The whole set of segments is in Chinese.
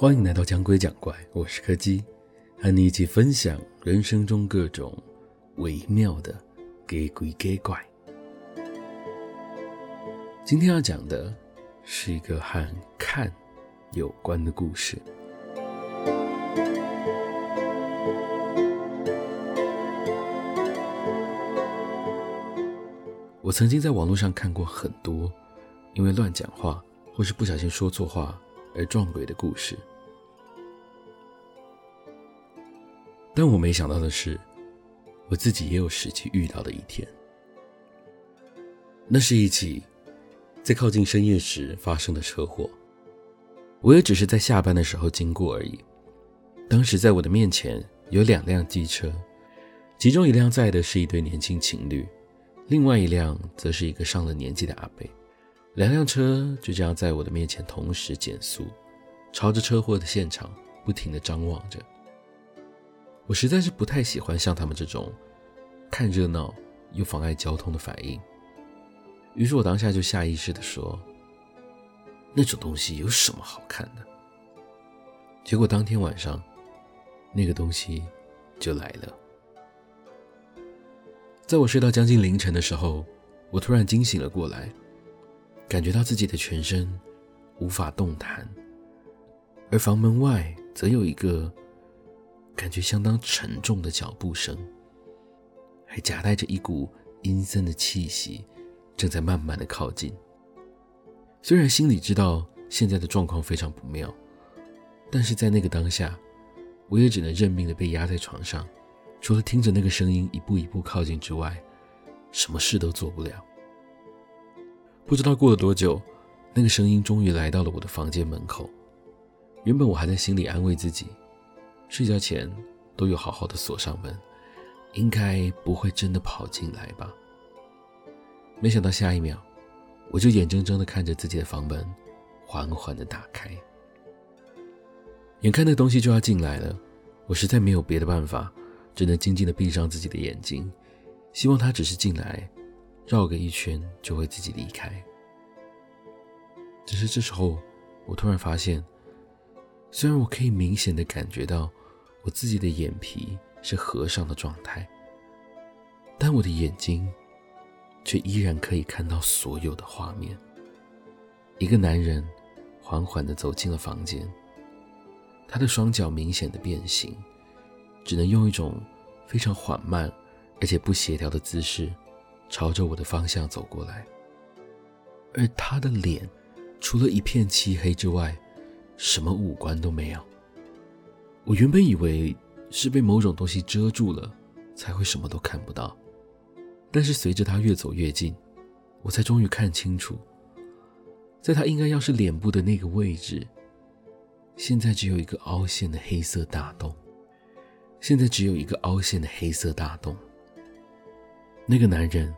欢迎来到讲鬼讲怪，我是柯基，和你一起分享人生中各种微妙的给鬼给怪。今天要讲的是一个和看有关的故事。我曾经在网络上看过很多因为乱讲话或是不小心说错话而撞鬼的故事。但我没想到的是，我自己也有实际遇到的一天。那是一起在靠近深夜时发生的车祸，我也只是在下班的时候经过而已。当时在我的面前有两辆机车，其中一辆载的是一对年轻情侣，另外一辆则是一个上了年纪的阿伯。两辆车就这样在我的面前同时减速，朝着车祸的现场不停地张望着。我实在是不太喜欢像他们这种看热闹又妨碍交通的反应，于是我当下就下意识地说：“那种东西有什么好看的？”结果当天晚上，那个东西就来了。在我睡到将近凌晨的时候，我突然惊醒了过来，感觉到自己的全身无法动弹，而房门外则有一个。感觉相当沉重的脚步声，还夹带着一股阴森的气息，正在慢慢的靠近。虽然心里知道现在的状况非常不妙，但是在那个当下，我也只能认命的被压在床上，除了听着那个声音一步一步靠近之外，什么事都做不了。不知道过了多久，那个声音终于来到了我的房间门口。原本我还在心里安慰自己。睡觉前都有好好的锁上门，应该不会真的跑进来吧？没想到下一秒，我就眼睁睁的看着自己的房门缓缓的打开，眼看那东西就要进来了，我实在没有别的办法，只能静静的闭上自己的眼睛，希望它只是进来，绕个一圈就会自己离开。只是这时候，我突然发现，虽然我可以明显的感觉到。我自己的眼皮是合上的状态，但我的眼睛却依然可以看到所有的画面。一个男人缓缓地走进了房间，他的双脚明显的变形，只能用一种非常缓慢而且不协调的姿势朝着我的方向走过来，而他的脸除了一片漆黑之外，什么五官都没有。我原本以为是被某种东西遮住了，才会什么都看不到。但是随着他越走越近，我才终于看清楚，在他应该要是脸部的那个位置，现在只有一个凹陷的黑色大洞。现在只有一个凹陷的黑色大洞。那个男人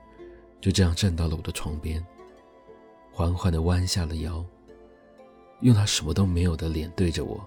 就这样站到了我的床边，缓缓地弯下了腰，用他什么都没有的脸对着我。